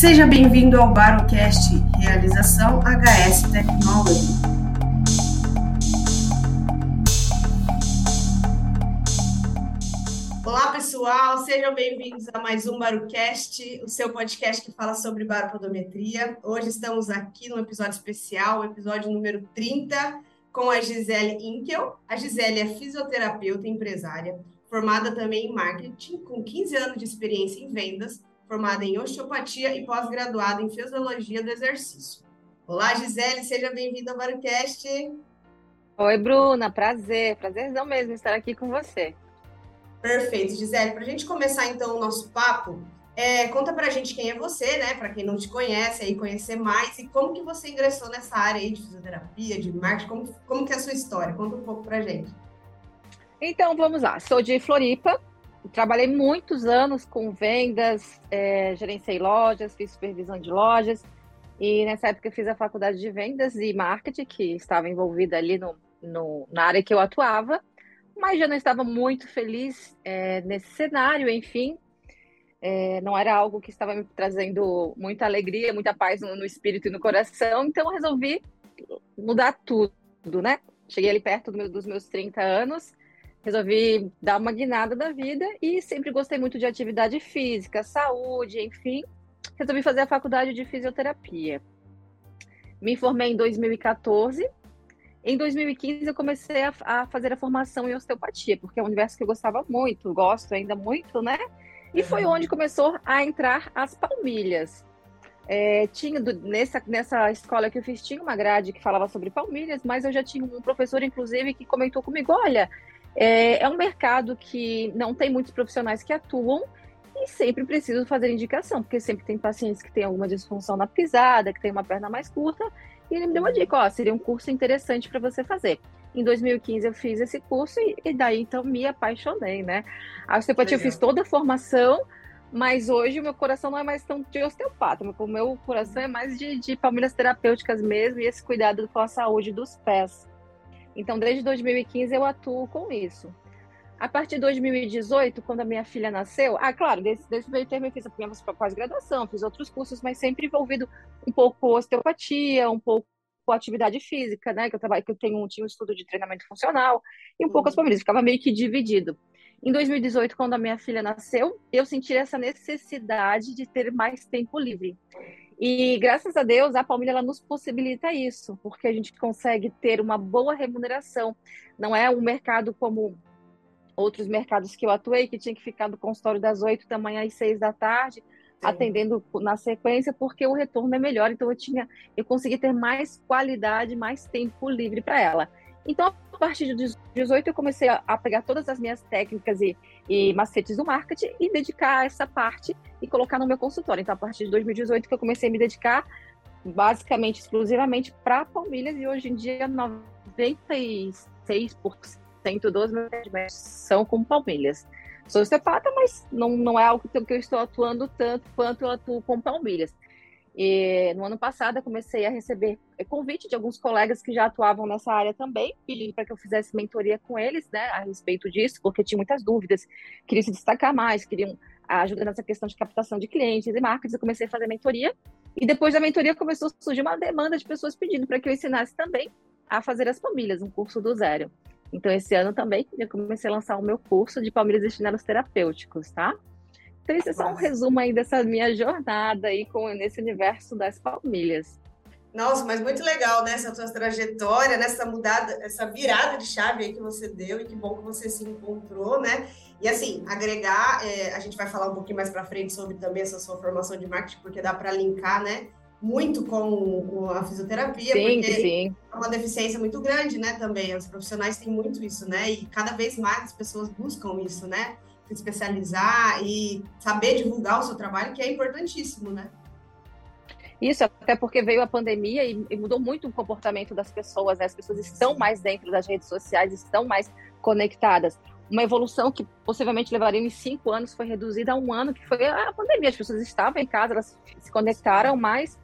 Seja bem-vindo ao Barocast, realização HS Technology. Olá, pessoal, sejam bem-vindos a mais um Barocast, o seu podcast que fala sobre baropodometria. Hoje estamos aqui num episódio especial, episódio número 30, com a Gisele Inkel. A Gisele é fisioterapeuta e empresária, formada também em marketing, com 15 anos de experiência em vendas, formada em osteopatia e pós-graduada em fisiologia do exercício. Olá, Gisele, seja bem-vinda ao Barocast. Oi, Bruna, prazer, prazerzão mesmo estar aqui com você. Perfeito, Gisele. Para a gente começar então o nosso papo, é, conta para a gente quem é você, né? Para quem não te conhece, aí conhecer mais e como que você ingressou nessa área aí de fisioterapia, de marketing, como, como que é a sua história? Conta um pouco para a gente. Então, vamos lá. Sou de Floripa, trabalhei muitos anos com vendas, é, gerenciei lojas, fiz supervisão de lojas. E nessa época eu fiz a faculdade de vendas e marketing, que estava envolvida ali no, no, na área que eu atuava, mas já não estava muito feliz é, nesse cenário, enfim. É, não era algo que estava me trazendo muita alegria, muita paz no, no espírito e no coração, então eu resolvi mudar tudo, né? Cheguei ali perto do meu, dos meus 30 anos resolvi dar uma guinada da vida e sempre gostei muito de atividade física, saúde, enfim. Resolvi fazer a faculdade de fisioterapia. Me formei em 2014. Em 2015 eu comecei a, a fazer a formação em osteopatia, porque é um universo que eu gostava muito, gosto ainda muito, né? E foi onde começou a entrar as palmilhas. É, tinha nessa, nessa escola que eu fiz tinha uma grade que falava sobre palmilhas, mas eu já tinha um professor, inclusive, que comentou comigo: olha, é, é um mercado que não tem muitos profissionais que atuam e sempre preciso fazer indicação, porque sempre tem pacientes que têm alguma disfunção na pisada, que tem uma perna mais curta, e ele me deu uma dica, ó, seria um curso interessante para você fazer. Em 2015 eu fiz esse curso e, e daí então me apaixonei, né? A osteopatia eu fiz toda a formação, mas hoje o meu coração não é mais tão de osteopata, o meu coração é mais de, de palmilhas terapêuticas mesmo e esse cuidado com a saúde dos pés. Então, desde 2015 eu atuo com isso. A partir de 2018, quando a minha filha nasceu, ah, claro, desse, desse meio termo eu fiz a pós-graduação, fiz outros cursos, mas sempre envolvido um pouco com osteopatia, um pouco com atividade física, né? Que eu trabalho, que eu tenho tinha um estudo de treinamento funcional e um uhum. pouco as famílias, ficava meio que dividido. Em 2018, quando a minha filha nasceu, eu senti essa necessidade de ter mais tempo livre. E graças a Deus, a Palmilha ela nos possibilita isso, porque a gente consegue ter uma boa remuneração. Não é um mercado como outros mercados que eu atuei, que tinha que ficar no consultório das 8 da manhã às 6 da tarde, Sim. atendendo na sequência, porque o retorno é melhor. Então eu tinha, eu consegui ter mais qualidade, mais tempo livre para ela. Então, a partir de 18, eu comecei a, pegar todas as minhas técnicas e, e macetes do marketing e dedicar essa parte e colocar no meu consultório. Então, a partir de 2018 que eu comecei a me dedicar basicamente, exclusivamente para palmilhas e hoje em dia 96% dos meus atendimentos são com palmilhas. Sou osteopata, mas não, não é algo que eu estou atuando tanto quanto eu atuo com palmilhas. E no ano passado eu comecei a receber convite de alguns colegas que já atuavam nessa área também, pedindo para que eu fizesse mentoria com eles, né, a respeito disso, porque tinha muitas dúvidas, queriam se destacar mais, queriam ajuda nessa questão de captação de clientes e marcas. Eu comecei a fazer mentoria e depois da mentoria começou a surgir uma demanda de pessoas pedindo para que eu ensinasse também a fazer as palmilhas, um curso do zero. Então esse ano também eu comecei a lançar o meu curso de palmilhas e chinelos terapêuticos, tá? Então, é só um resumo aí dessa minha jornada aí com, nesse universo das palmilhas. Nossa, mas muito legal, né? Essa sua trajetória, nessa mudada, essa virada de chave aí que você deu e que bom que você se encontrou, né? E assim, agregar, é, a gente vai falar um pouquinho mais para frente sobre também essa sua formação de marketing, porque dá para linkar, né? Muito com, com, a fisioterapia, sim, porque sim. é uma deficiência muito grande, né? Também, os profissionais têm muito isso, né? E cada vez mais as pessoas buscam isso, né? Se especializar e saber divulgar o seu trabalho, que é importantíssimo, né? Isso, até porque veio a pandemia e, e mudou muito o comportamento das pessoas, né? As pessoas estão mais dentro das redes sociais, estão mais conectadas. Uma evolução que possivelmente levaria em cinco anos foi reduzida a um ano, que foi a pandemia. As pessoas estavam em casa, elas se conectaram mais.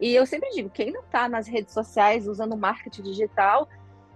E eu sempre digo, quem não está nas redes sociais usando marketing digital,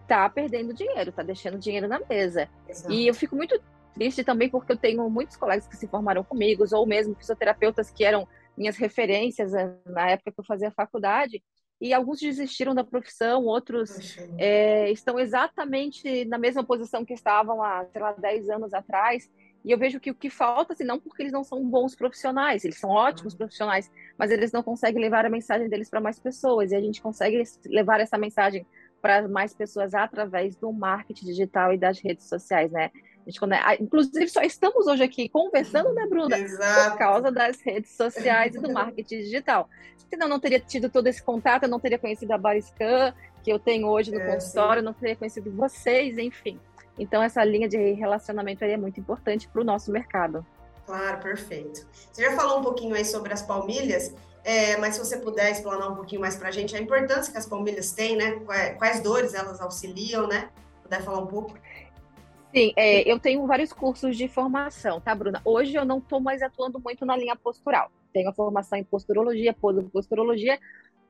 está perdendo dinheiro, está deixando dinheiro na mesa. Exato. E eu fico muito triste também porque eu tenho muitos colegas que se formaram comigo, ou mesmo fisioterapeutas que eram minhas referências eh, na época que eu fazia faculdade, e alguns desistiram da profissão, outros é, estão exatamente na mesma posição que estavam há, sei lá, 10 anos atrás. E eu vejo que o que falta, assim, não porque eles não são bons profissionais, eles são ótimos profissionais, mas eles não conseguem levar a mensagem deles para mais pessoas. E a gente consegue levar essa mensagem para mais pessoas através do marketing digital e das redes sociais, né? Gente, inclusive, só estamos hoje aqui conversando, né, Bruna? Exato. Por causa das redes sociais e do marketing digital. Senão, não teria tido todo esse contato, eu não teria conhecido a Bariscan, que eu tenho hoje no é, consultório, sim. não teria conhecido vocês, enfim. Então, essa linha de relacionamento é muito importante para o nosso mercado. Claro, perfeito. Você já falou um pouquinho aí sobre as palmilhas, é, mas se você puder explanar um pouquinho mais para a gente a importância que as palmilhas têm, né? Quais dores elas auxiliam, né? Puder falar um pouco? Sim, é, eu tenho vários cursos de formação, tá, Bruna? Hoje eu não estou mais atuando muito na linha postural. Tenho a formação em posturologia, posturologia.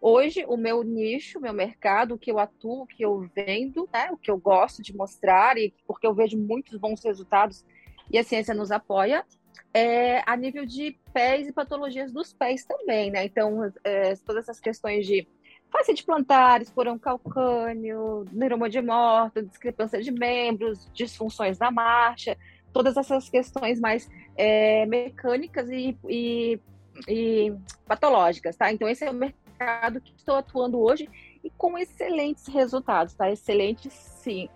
Hoje, o meu nicho, meu mercado, o que eu atuo, o que eu vendo, né, o que eu gosto de mostrar, e porque eu vejo muitos bons resultados e a ciência nos apoia, é a nível de pés e patologias dos pés também, né? Então, é, todas essas questões de de plantar, esporão calcâneo, neuroma de morto, discrepância de membros, disfunções da marcha, todas essas questões mais é, mecânicas e, e, e, patológicas, tá? Então, esse é o mercado que estou atuando hoje e com excelentes resultados, tá? Excelentes, sim.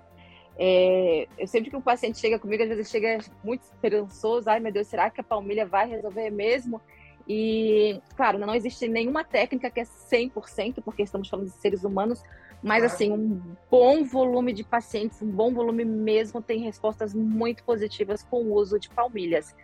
É, eu sempre que o paciente chega comigo, às vezes chega muito esperançoso, ai meu Deus, será que a palmilha vai resolver mesmo? E, claro, não existe nenhuma técnica que é 100%, porque estamos falando de seres humanos, mas, assim, um bom volume de pacientes, um bom volume mesmo, tem respostas muito positivas com o uso de palmilhas.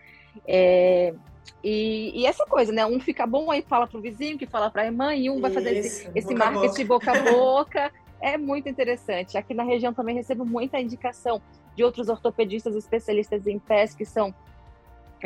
É, e, e, essa coisa, né? Um fica bom, aí fala pro vizinho, que fala pra irmã, e um vai fazer Isso, esse, esse marketing boca a boca. é muito interessante. Aqui na região também recebo muita indicação de outros ortopedistas especialistas em pés, que são,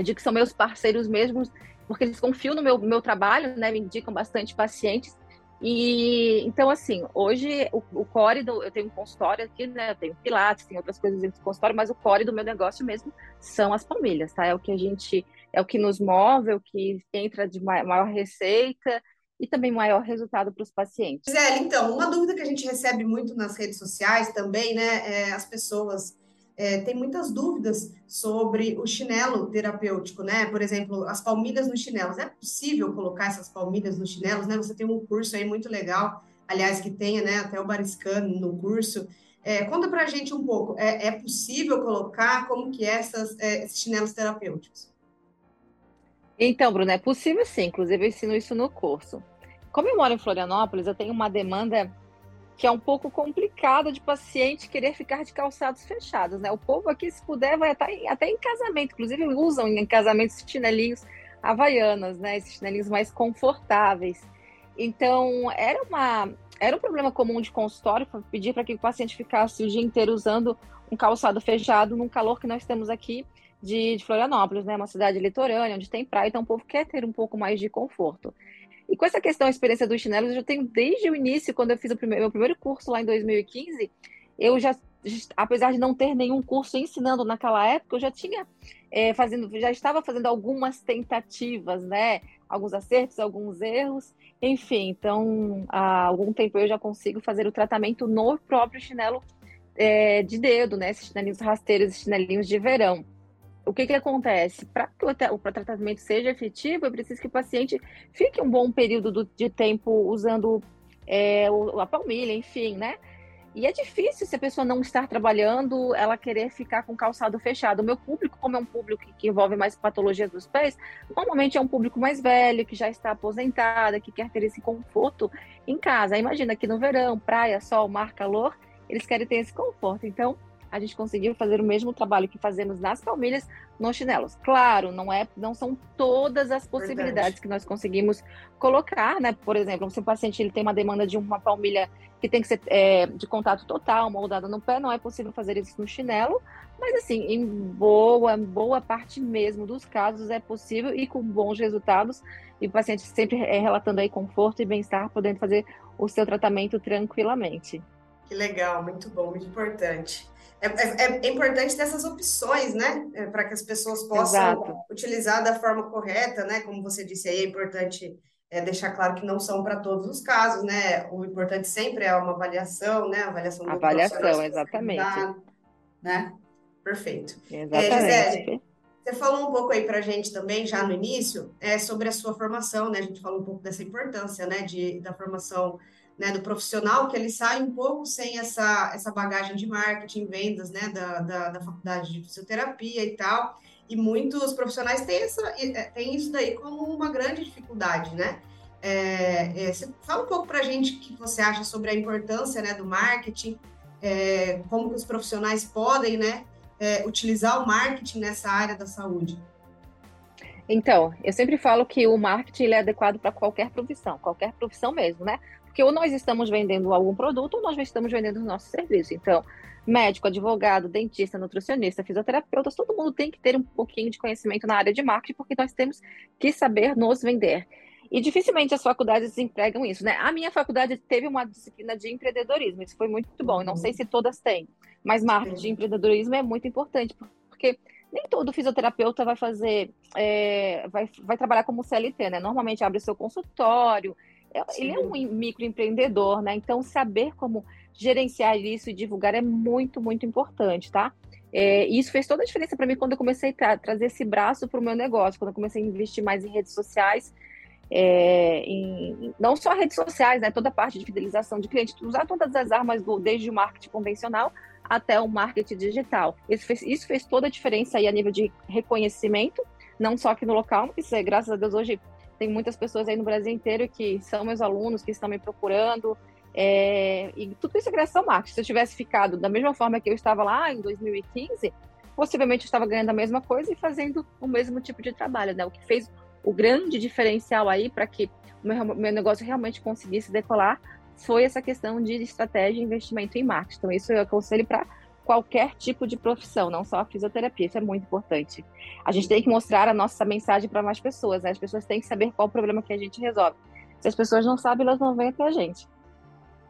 de que são meus parceiros mesmos porque eles confiam no meu, meu trabalho, né? Me indicam bastante pacientes. E então, assim, hoje o, o core do. Eu tenho um consultório aqui, né? Eu tenho Pilates, tem outras coisas dentro do consultório, mas o core do meu negócio mesmo são as famílias, tá? É o que a gente. É o que nos move, é o que entra de maior receita e também maior resultado para os pacientes. Gisele, então, uma dúvida que a gente recebe muito nas redes sociais também, né? É as pessoas é, tem muitas dúvidas sobre o chinelo terapêutico, né? Por exemplo, as palmilhas nos chinelos. É possível colocar essas palmilhas nos chinelos, né? Você tem um curso aí muito legal, aliás, que tenha, né? Até o Bariscan no curso. É, conta pra gente um pouco, é, é possível colocar como que é essas, é, esses chinelos terapêuticos? Então, Bruno, é possível sim, inclusive eu ensino isso no curso. Como eu moro em Florianópolis, eu tenho uma demanda que é um pouco complicado de paciente querer ficar de calçados fechados, né? O povo aqui, se puder, vai até até em casamento, inclusive usam em casamentos chinelinhos havaianas, né? Esses chinelinhos mais confortáveis. Então, era uma era um problema comum de consultório pedir para que o paciente ficasse o dia inteiro usando um calçado fechado num calor que nós temos aqui de, de Florianópolis, né? Uma cidade litorânea, onde tem praia, então o povo quer ter um pouco mais de conforto. E com essa questão, a experiência dos chinelos, eu já tenho desde o início, quando eu fiz o primeiro, meu primeiro curso lá em 2015, eu já, apesar de não ter nenhum curso ensinando naquela época, eu já tinha é, fazendo, já estava fazendo algumas tentativas, né? Alguns acertos, alguns erros, enfim. Então, há algum tempo eu já consigo fazer o tratamento no próprio chinelo é, de dedo, né? Esses chinelinhos rasteiros, esses chinelinhos de verão o que, que acontece? Para que o, tratamento seja efetivo, é preciso que o paciente fique um bom período do, de tempo usando é, a palmilha, enfim, né? E é difícil se a pessoa não estar trabalhando, ela querer ficar com calçado fechado. O meu público, como é um público que envolve mais patologias dos pés, normalmente é um público mais velho, que já está aposentado, que quer ter esse conforto em casa. Imagina que no verão, praia, sol, mar, calor, eles querem ter esse conforto. Então, a gente conseguiu fazer o mesmo trabalho que fazemos nas palmilhas nos chinelos. Claro, não é, não são todas as possibilidades Verdade. que nós conseguimos colocar, né? Por exemplo, se o paciente ele tem uma demanda de uma palmilha que tem que ser é, de contato total, moldada no pé, não é possível fazer isso no chinelo, mas assim, em boa, boa parte mesmo dos casos é possível e com bons resultados, e o paciente sempre é relatando aí conforto e bem-estar, podendo fazer o seu tratamento tranquilamente. Que legal, muito bom, muito importante. É, é, é, importante ter essas opções, né? É, para que as pessoas possam Exato. utilizar da forma correta, né? Como você disse aí, é importante é, deixar claro que não são para todos os casos, né? O importante sempre é uma avaliação, né? Avaliação do Avaliação, exatamente. Né? Perfeito. Exatamente. É, Gisele, você falou um pouco aí para a gente também, já no início, é, sobre a sua formação, né? A gente falou um pouco dessa importância, né? De, da formação né, do profissional, que ele sai um pouco sem essa, essa bagagem de marketing, vendas, né, da, da, da faculdade de fisioterapia e tal, e muitos profissionais têm, essa, é, têm isso daí como uma grande dificuldade, né? É, é, fala um pouco para a gente o que você acha sobre a importância né, do marketing, é, como que os profissionais podem né, é, utilizar o marketing nessa área da saúde. Então, eu sempre falo que o marketing é adequado para qualquer profissão, qualquer profissão mesmo, né? Porque ou nós estamos vendendo algum produto ou nós estamos vendendo o nosso serviço. Então, médico, advogado, dentista, nutricionista, fisioterapeuta, todo mundo tem que ter um pouquinho de conhecimento na área de marketing, porque nós temos que saber nos vender. E dificilmente as faculdades empregam isso, né? A minha faculdade teve uma disciplina de empreendedorismo, isso foi muito bom. Eu não sei se todas têm, mas marketing empreendedorismo é muito importante, porque nem todo fisioterapeuta vai fazer, é, vai, vai trabalhar como CLT, né? Normalmente abre seu consultório, ele é um microempreendedor, né? Então, saber como gerenciar isso e divulgar é muito, muito importante, tá? É, isso fez toda a diferença para mim quando eu comecei a tra trazer esse braço para o meu negócio, quando eu comecei a investir mais em redes sociais, é, em, não só redes sociais, né? Toda a parte de fidelização de clientes, usar todas as armas, do, desde o marketing convencional até o marketing digital. Isso fez, isso fez toda a diferença aí a nível de reconhecimento, não só aqui no local, mas é, graças a Deus hoje tem muitas pessoas aí no Brasil inteiro que são meus alunos, que estão me procurando. É, e tudo isso é graças ao marketing. Se eu tivesse ficado da mesma forma que eu estava lá em 2015, possivelmente eu estava ganhando a mesma coisa e fazendo o mesmo tipo de trabalho, né? O que fez o grande diferencial aí para que o meu, meu negócio realmente conseguisse decolar foi essa questão de estratégia e investimento em marketing. Então, isso eu aconselho para qualquer tipo de profissão, não só a fisioterapia. Isso é muito importante. A gente tem que mostrar a nossa mensagem para mais pessoas, né? As pessoas têm que saber qual o problema que a gente resolve. Se as pessoas não sabem, elas não vêm até a gente.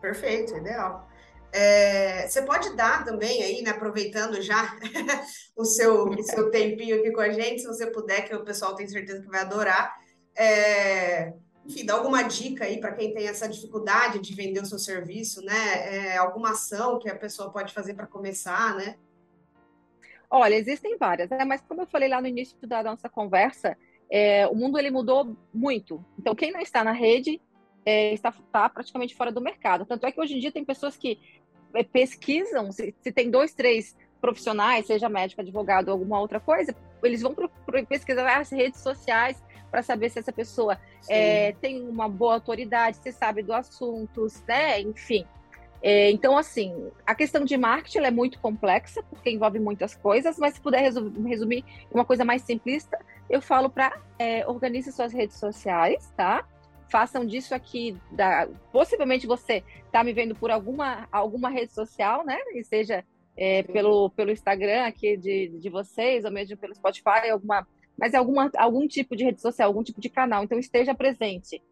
Perfeito, ideal. É, você pode dar também aí, né, aproveitando já o seu, o seu tempinho aqui com a gente, se você puder, que o pessoal tem certeza que vai adorar. É, enfim, dá alguma dica aí para quem tem essa dificuldade de vender o seu serviço, né? É, alguma ação que a pessoa pode fazer para começar, né? Olha, existem várias, né? Mas como eu falei lá no início da nossa conversa, é, o mundo ele mudou muito. Então, quem não está na rede é, está, está, praticamente fora do mercado. Tanto é que hoje em dia tem pessoas que é, pesquisam, se, se tem dois, três profissionais, seja médico, advogado alguma outra coisa, eles vão pesquisar as redes sociais para saber se essa pessoa é, tem uma boa autoridade, se sabe do assunto, né? Enfim. É, então, assim, a questão de marketing é muito complexa, porque envolve muitas coisas, mas se puder resumir uma coisa mais simplista, eu falo para é, organize suas redes sociais, tá? Façam disso aqui, da, possivelmente você está me vendo por alguma, alguma rede social, né? E seja é, pelo, pelo Instagram aqui de, de vocês, ou mesmo pelo Spotify, alguma mas é alguma, algum tipo de rede social, algum tipo de canal, então esteja presente.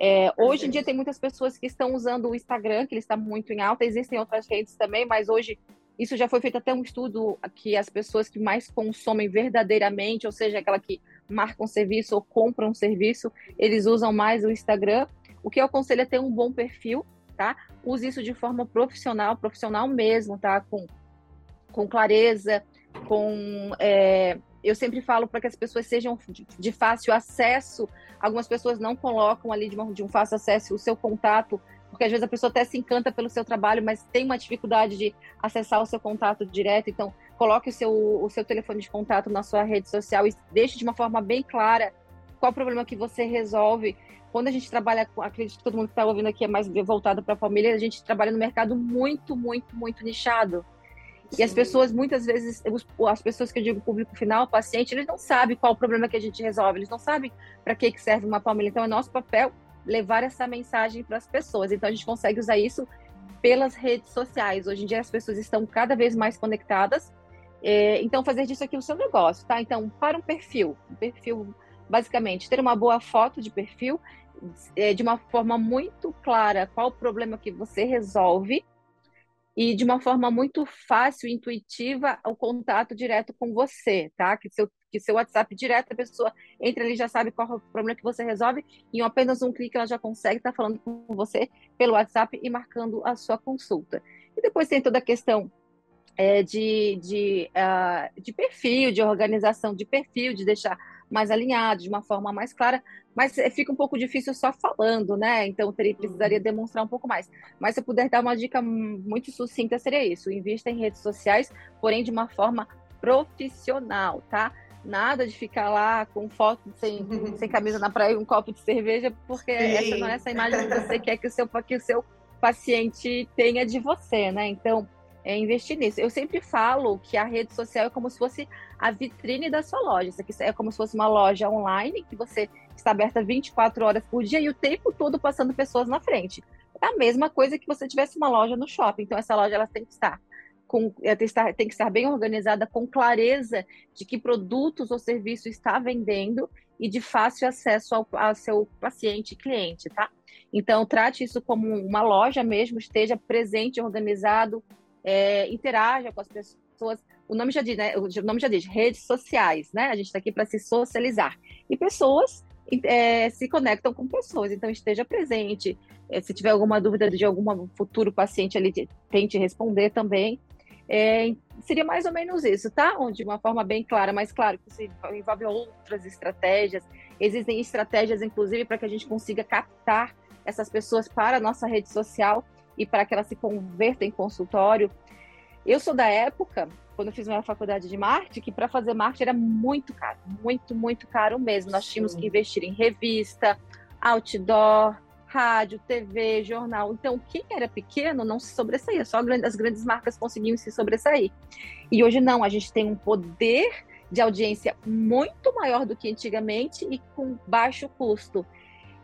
É, hoje em dia tem muitas pessoas que estão usando o Instagram, que ele está muito em alta, existem outras redes também, mas hoje isso já foi feito até um estudo que as pessoas que mais consomem verdadeiramente, ou seja, aquela que marcam serviço ou compram um serviço, eles usam mais o Instagram. O que eu aconselho é ter um bom perfil, tá? Use isso de forma profissional, profissional mesmo, tá? Com, com clareza, com é, eu sempre falo para que as pessoas sejam de fácil acesso. Algumas pessoas não colocam ali de, uma, de um fácil acesso o seu contato, porque às vezes a pessoa até se encanta pelo seu trabalho, mas tem uma dificuldade de acessar o seu contato direto. Então, coloque o seu, o seu telefone de contato na sua rede social e deixe de uma forma bem clara qual o problema que você resolve. Quando a gente trabalha, acredito que todo mundo que está ouvindo aqui é mais voltado para a família, a gente trabalha no mercado muito, muito, muito nichado. E as pessoas, muitas vezes, as pessoas que eu digo público final, paciente, eles não sabem qual o problema que a gente resolve, eles não sabem para que, que serve uma palmilha. Então, é nosso papel levar essa mensagem para as pessoas. Então, a gente consegue usar isso pelas redes sociais. Hoje em dia, as pessoas estão cada vez mais conectadas. É, então, fazer disso aqui o seu negócio, tá? Então, para um perfil, um perfil, basicamente, ter uma boa foto de perfil, é, de uma forma muito clara qual o problema que você resolve, e de uma forma muito fácil, intuitiva, o contato direto com você, tá? Que seu, que seu WhatsApp direto, a pessoa entra ali, já sabe qual é o problema que você resolve, e em apenas um clique ela já consegue estar falando com você pelo WhatsApp e marcando a sua consulta. E depois tem toda a questão é, de, de, uh, de perfil, de organização de perfil, de deixar mais alinhado, de uma forma mais clara, mas é, fica um pouco difícil só falando, né? Então teria, precisaria demonstrar um pouco mais. Mas se eu puder dar uma dica muito sucinta, seria isso: invista em redes sociais, porém de uma forma profissional, tá? Nada de ficar lá com foto sem, sem camisa na praia e um copo de cerveja, porque Sim. essa não é essa imagem que você quer que o seu, que o seu paciente tenha de você, né? Então, é investir nisso. Eu sempre falo que a rede social é como se fosse a vitrine da sua loja. Isso aqui é como se fosse uma loja online que você está aberta 24 horas por dia e o tempo todo passando pessoas na frente. É a mesma coisa que você tivesse uma loja no shopping. Então, essa loja ela tem que estar com, tem que estar, tem que estar bem organizada, com clareza de que produtos ou serviço está vendendo e de fácil acesso ao, ao seu paciente cliente, tá? Então, trate isso como uma loja mesmo, esteja presente, organizado, é, interaja com as pessoas. O nome já diz, né? O nome já diz, redes sociais, né? A gente está aqui para se socializar. E pessoas é, se conectam com pessoas, então esteja presente. É, se tiver alguma dúvida de algum futuro paciente ali, tente responder também. É, seria mais ou menos isso, tá? De uma forma bem clara, mas claro que isso envolve outras estratégias. Existem estratégias, inclusive, para que a gente consiga captar essas pessoas para a nossa rede social e para que ela se converta em consultório. Eu sou da época, quando eu fiz minha faculdade de marketing, que para fazer marketing era muito caro, muito, muito caro mesmo. Nós tínhamos que investir em revista, outdoor, rádio, TV, jornal. Então, quem era pequeno não se sobressaía, só as grandes marcas conseguiam se sobressair. E hoje não, a gente tem um poder de audiência muito maior do que antigamente e com baixo custo.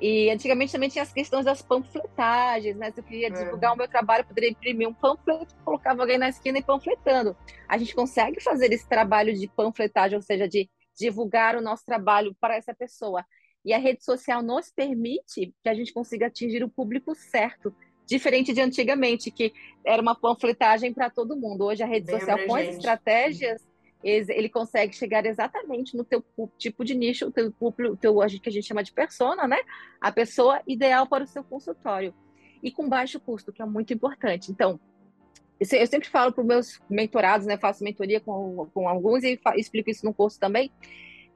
E antigamente também tinha as questões das panfletagens, né? Se eu queria divulgar é. o meu trabalho, eu poderia imprimir um panfleto, colocava alguém na esquina e panfletando. A gente consegue fazer esse trabalho de panfletagem, ou seja, de divulgar o nosso trabalho para essa pessoa. E a rede social nos permite que a gente consiga atingir o público certo, diferente de antigamente, que era uma panfletagem para todo mundo. Hoje a rede Bem social, com as estratégias ele consegue chegar exatamente no teu tipo de nicho, o teu público, teu, que a gente chama de persona, né? A pessoa ideal para o seu consultório. E com baixo custo, que é muito importante. Então, eu sempre falo para os meus mentorados, né? Faço mentoria com, com alguns e explico isso no curso também,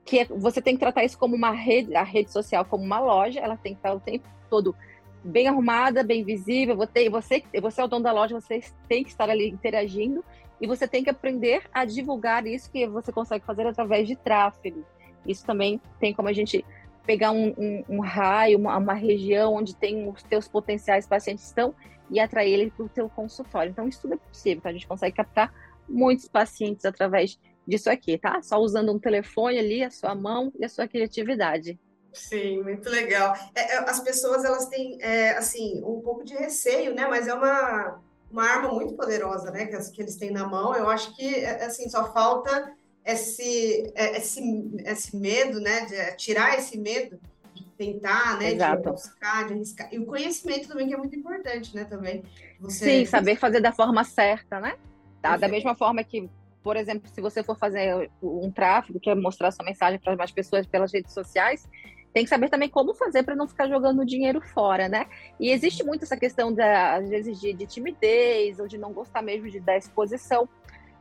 que é, você tem que tratar isso como uma rede, a rede social como uma loja, ela tem que estar o tempo todo bem arrumada, bem visível. Você, você, você é o dono da loja, você tem que estar ali interagindo e você tem que aprender a divulgar isso que você consegue fazer através de tráfego. Isso também tem como a gente pegar um, um, um raio, uma, uma, região onde tem os teus potenciais pacientes estão e atrair ele para o teu consultório. Então, isso tudo é possível, tá? A gente consegue captar muitos pacientes através disso aqui, tá? Só usando um telefone ali, a sua mão e a sua criatividade. Sim, muito legal. É, é as pessoas, elas têm, é, assim, um pouco de receio, né? Mas é uma uma arma muito poderosa, né, que, que eles têm na mão. Eu acho que, é, assim, só falta esse, é, esse, esse medo, né, de tirar esse medo de tentar, né, Exato. de buscar, de arriscar. E o conhecimento também, que é muito importante, né, também. Você... Sim, saber fazer da forma certa, né? Tá? Da mesma forma que, por exemplo, se você for fazer um tráfego, quer mostrar sua mensagem para mais pessoas pelas redes sociais, tem que saber também como fazer para não ficar jogando dinheiro fora, né? E existe muito essa questão, da, às vezes, de, de timidez ou de não gostar mesmo de dar exposição.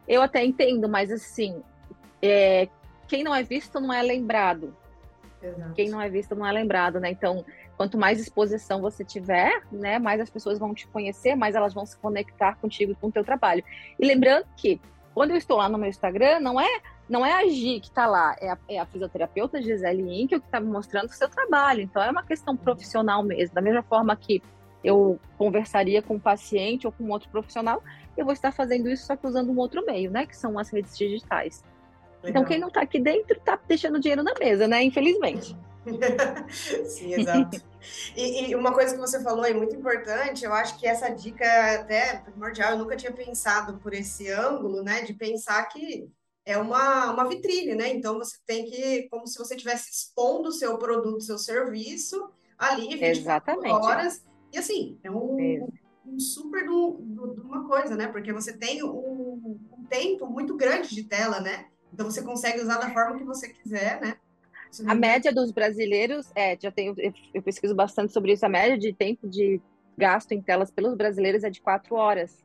Eu até entendo, mas assim, é, quem não é visto não é lembrado. Exato. Quem não é visto não é lembrado, né? Então, quanto mais exposição você tiver, né, mais as pessoas vão te conhecer, mais elas vão se conectar contigo e com o teu trabalho. E lembrando que quando eu estou lá no meu Instagram, não é não é a Gi que está lá, é a, é a, fisioterapeuta Gisele Inkel que está me mostrando o seu trabalho. Então, é uma questão profissional mesmo. Da mesma forma que eu conversaria com um paciente ou com outro profissional, eu vou estar fazendo isso só que usando um outro meio, né? Que são as redes digitais. Então, Legal. Então, quem não está aqui dentro está deixando dinheiro na mesa, né? Infelizmente. Sim, exato. E, e, uma coisa que você falou é muito importante, eu acho que essa dica até primordial, eu nunca tinha pensado por esse ângulo, né? De pensar que é uma, uma vitrine, né? Então você tem que, como se você estivesse expondo o seu produto, seu serviço ali 24 Exatamente. horas. E assim, é um, um super de uma coisa, né? Porque você tem um, um, tempo muito grande de tela, né? Então você consegue usar da forma que você quiser, né? A média dos brasileiros, é, já tenho, eu pesquiso bastante sobre isso, a média de tempo de gasto em telas pelos brasileiros é de quatro horas.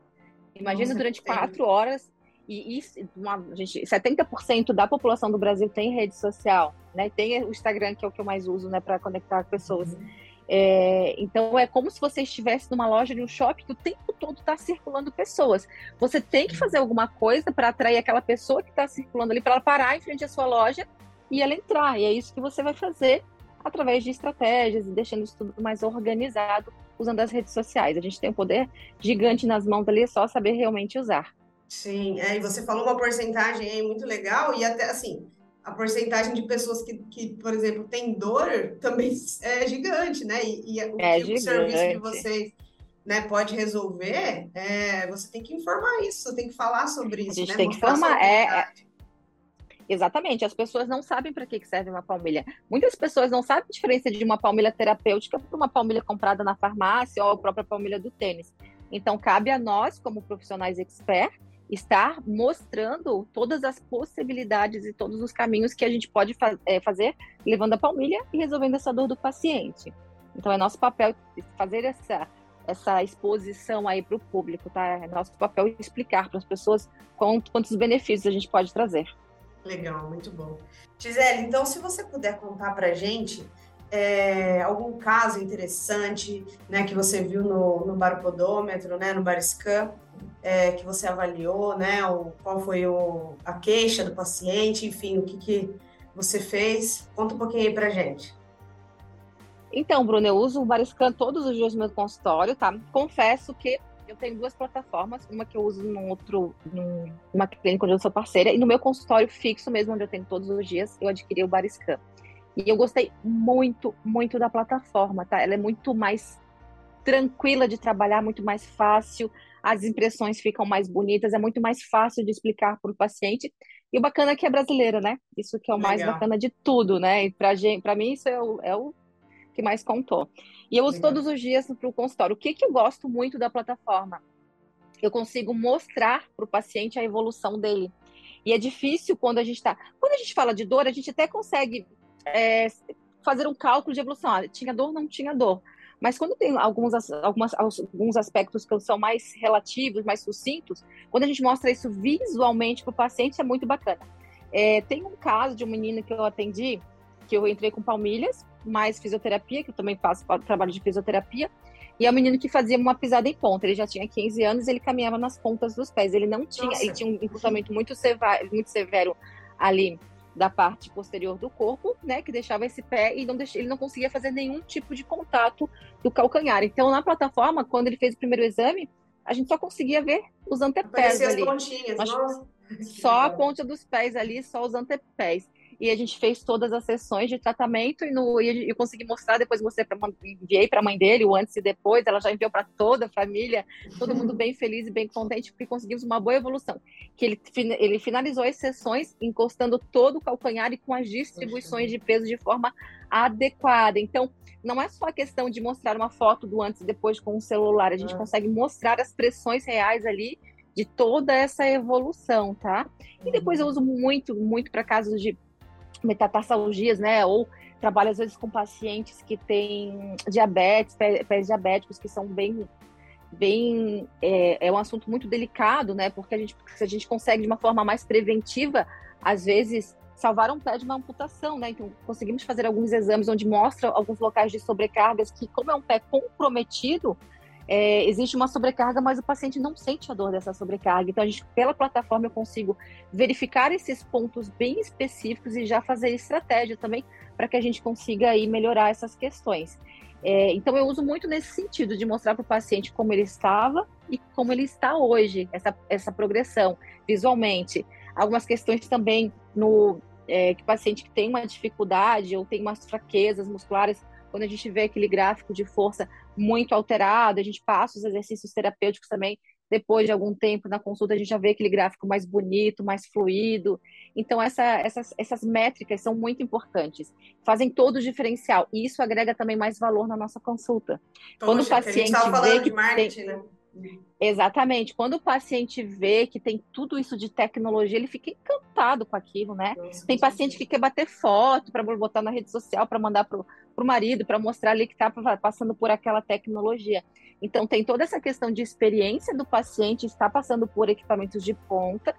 Imagina Nossa, durante quatro horas, e isso, uma, gente, 70% da população do Brasil tem rede social, né? Tem o Instagram, que é o que eu mais uso, né, para conectar pessoas. Uhum. É, então é como se você estivesse numa loja de um shopping que o tempo todo está circulando pessoas. Você tem que fazer alguma coisa para atrair aquela pessoa que está circulando ali, para ela parar em frente à sua loja e ela entrar. E é isso que você vai fazer através de estratégias e deixando isso tudo mais organizado usando as redes sociais. A gente tem um poder gigante nas mãos ali, é só saber realmente usar. Sim, é, e você falou uma porcentagem aí muito legal, e até assim, a porcentagem de pessoas que, que por exemplo, tem dor também é gigante, né? E, e o, é que, o serviço que vocês né, pode resolver, é, você tem que informar isso, você tem que falar sobre isso. A gente né? tem que informar, é, é, Exatamente, as pessoas não sabem para que serve uma palmilha. Muitas pessoas não sabem a diferença de uma palmilha terapêutica para uma palmilha comprada na farmácia ou a própria palmilha do tênis. Então, cabe a nós, como profissionais expert, estar mostrando todas as possibilidades e todos os caminhos que a gente pode fa é, fazer, levando a palmilha e resolvendo essa dor do paciente. Então, é nosso papel fazer essa, essa exposição aí para o público, tá? É nosso papel explicar para as pessoas quantos benefícios a gente pode trazer. Legal, muito bom. Gisele, então, se você puder contar para a gente é, algum caso interessante né, que você viu no, no baropodômetro, né, no bariscan, é, que você avaliou, né, o, qual foi o, a queixa do paciente, enfim, o que, que você fez. Conta um pouquinho aí para a gente. Então, Bruno, eu uso o Bariscan todos os dias no meu consultório, tá? Confesso que eu tenho duas plataformas, uma que eu uso num outro, numa clínica onde eu sou parceira, e no meu consultório fixo mesmo, onde eu tenho todos os dias, eu adquiri o Bariscan. E eu gostei muito, muito da plataforma, tá? Ela é muito mais tranquila de trabalhar, muito mais fácil, as impressões ficam mais bonitas, é muito mais fácil de explicar para o paciente. E o bacana é que é brasileira, né? Isso que é o Legal. mais bacana de tudo, né? E para mim, isso é o, é o que mais contou. E eu uso Legal. todos os dias para o consultório. O que, que eu gosto muito da plataforma? Eu consigo mostrar para o paciente a evolução dele. E é difícil quando a gente está. Quando a gente fala de dor, a gente até consegue é, fazer um cálculo de evolução. Ah, tinha dor, não tinha dor. Mas quando tem alguns, algumas, alguns aspectos que são mais relativos, mais sucintos, quando a gente mostra isso visualmente para o paciente, é muito bacana. É, tem um caso de um menino que eu atendi, que eu entrei com palmilhas, mais fisioterapia, que eu também faço trabalho de fisioterapia, e é um menino que fazia uma pisada em ponta. Ele já tinha 15 anos, ele caminhava nas pontas dos pés. Ele não tinha, Nossa. ele tinha um encurtamento muito severo, muito severo ali da parte posterior do corpo, né, que deixava esse pé e não deix... ele não conseguia fazer nenhum tipo de contato do calcanhar. Então, na plataforma, quando ele fez o primeiro exame, a gente só conseguia ver os antepés ali. As pontinhas, só a ponta dos pés ali, só os antepés e a gente fez todas as sessões de tratamento e, no, e eu consegui mostrar, depois pra, enviei para a mãe dele, o antes e depois, ela já enviou para toda a família, todo mundo bem feliz e bem contente, porque conseguimos uma boa evolução. Que ele, ele finalizou as sessões encostando todo o calcanhar e com as distribuições de peso de forma adequada. Então, não é só a questão de mostrar uma foto do antes e depois com o celular, a gente ah. consegue mostrar as pressões reais ali de toda essa evolução, tá? E depois eu uso muito, muito para casos de metatarsalgias, né? Ou trabalho às vezes com pacientes que têm diabetes, pés diabéticos, que são bem bem é, é, um assunto muito delicado, né? Porque a gente se a gente consegue de uma forma mais preventiva, às vezes salvar um pé de uma amputação, né? Então conseguimos fazer alguns exames onde mostra alguns locais de sobrecargas que, como é um pé comprometido, é, existe uma sobrecarga, mas o paciente não sente a dor dessa sobrecarga. Então, a gente, pela plataforma, eu consigo verificar esses pontos bem específicos e já fazer estratégia também para que a gente consiga aí melhorar essas questões. É, então, eu uso muito nesse sentido, de mostrar para o paciente como ele estava e como ele está hoje, essa, essa progressão visualmente. Algumas questões também no é, que paciente que tem uma dificuldade ou tem umas fraquezas musculares, quando a gente vê aquele gráfico de força muito alterado, a gente passa os exercícios terapêuticos também depois de algum tempo na consulta, a gente já vê aquele gráfico mais bonito, mais fluido. Então, essa, essas, essas métricas são muito importantes, fazem todo o diferencial, e isso agrega também mais valor na nossa consulta. Poxa, Quando o paciente vê que tem... né? Exatamente. Quando o paciente vê que tem tudo isso de tecnologia, ele fica encantado com aquilo, né? Nossa, tem paciente que quer bater foto para botar na rede social, para mandar para o marido, para mostrar ali que está passando por aquela tecnologia. Então, tem toda essa questão de experiência do paciente, está passando por equipamentos de ponta,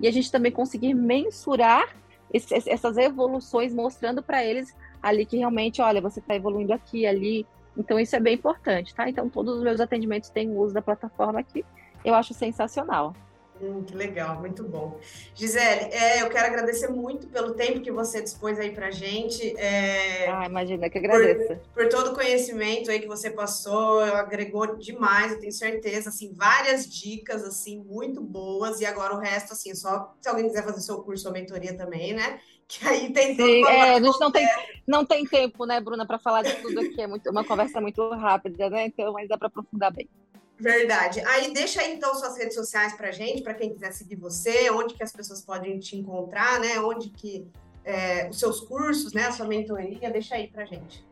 e a gente também conseguir mensurar essas evoluções, mostrando para eles ali que realmente, olha, você está evoluindo aqui, ali, então, isso é bem importante, tá? Então, todos os meus atendimentos têm o uso da plataforma aqui. Eu acho sensacional. Hum, que legal, muito bom. Gisele, é, eu quero agradecer muito pelo tempo que você dispôs aí pra gente. É, ah, imagina, que agradeço. Por, por, todo o conhecimento aí que você passou, agregou demais, eu tenho certeza, assim, várias dicas, assim, muito boas, e agora o resto, assim, só se alguém quiser fazer seu curso ou mentoria também, né? Que aí tem Sim, é, a gente não tem, não tem tempo, né, Bruna, para falar de tudo aqui, é muito, uma conversa muito rápida, né? Então, mas dá para aprofundar bem. Verdade. Aí deixa aí então suas redes sociais para gente, para quem quiser seguir você, onde que as pessoas podem te encontrar, né? Onde que é, os seus cursos, né? A sua mentoria, deixa aí para gente.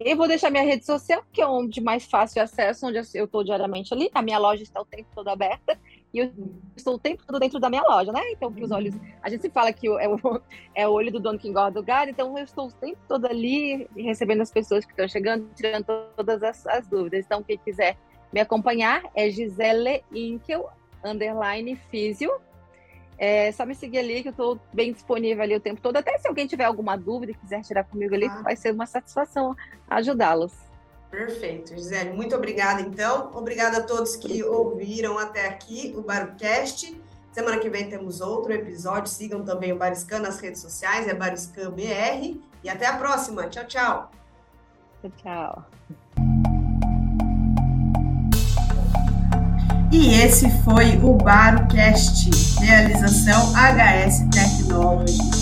Eu vou deixar minha rede social, que é onde mais fácil acesso, onde eu estou diariamente ali. A minha loja está o tempo todo aberta e eu estou o tempo todo dentro da minha loja, né? Então, que os olhos. A gente se fala que é o, é o olho do dono que engorda o gado, então eu estou o tempo todo ali recebendo as pessoas que estão chegando, tirando todas as, as dúvidas. Então, quem quiser me acompanhar é Gisele Inkel, underline físio. É só me seguir ali, que eu estou bem disponível ali o tempo todo. Até se alguém tiver alguma dúvida e quiser tirar comigo ali, ah. vai ser uma satisfação ajudá-los. Perfeito, Gisele. Muito obrigada, então. Obrigada a todos que ouviram até aqui o Barcast. Semana que vem temos outro episódio. Sigam também o Bariscan nas redes sociais, é Bariscan BR. E até a próxima. Tchau, tchau. Tchau, tchau. E esse foi o Barocast, realização HS Technology.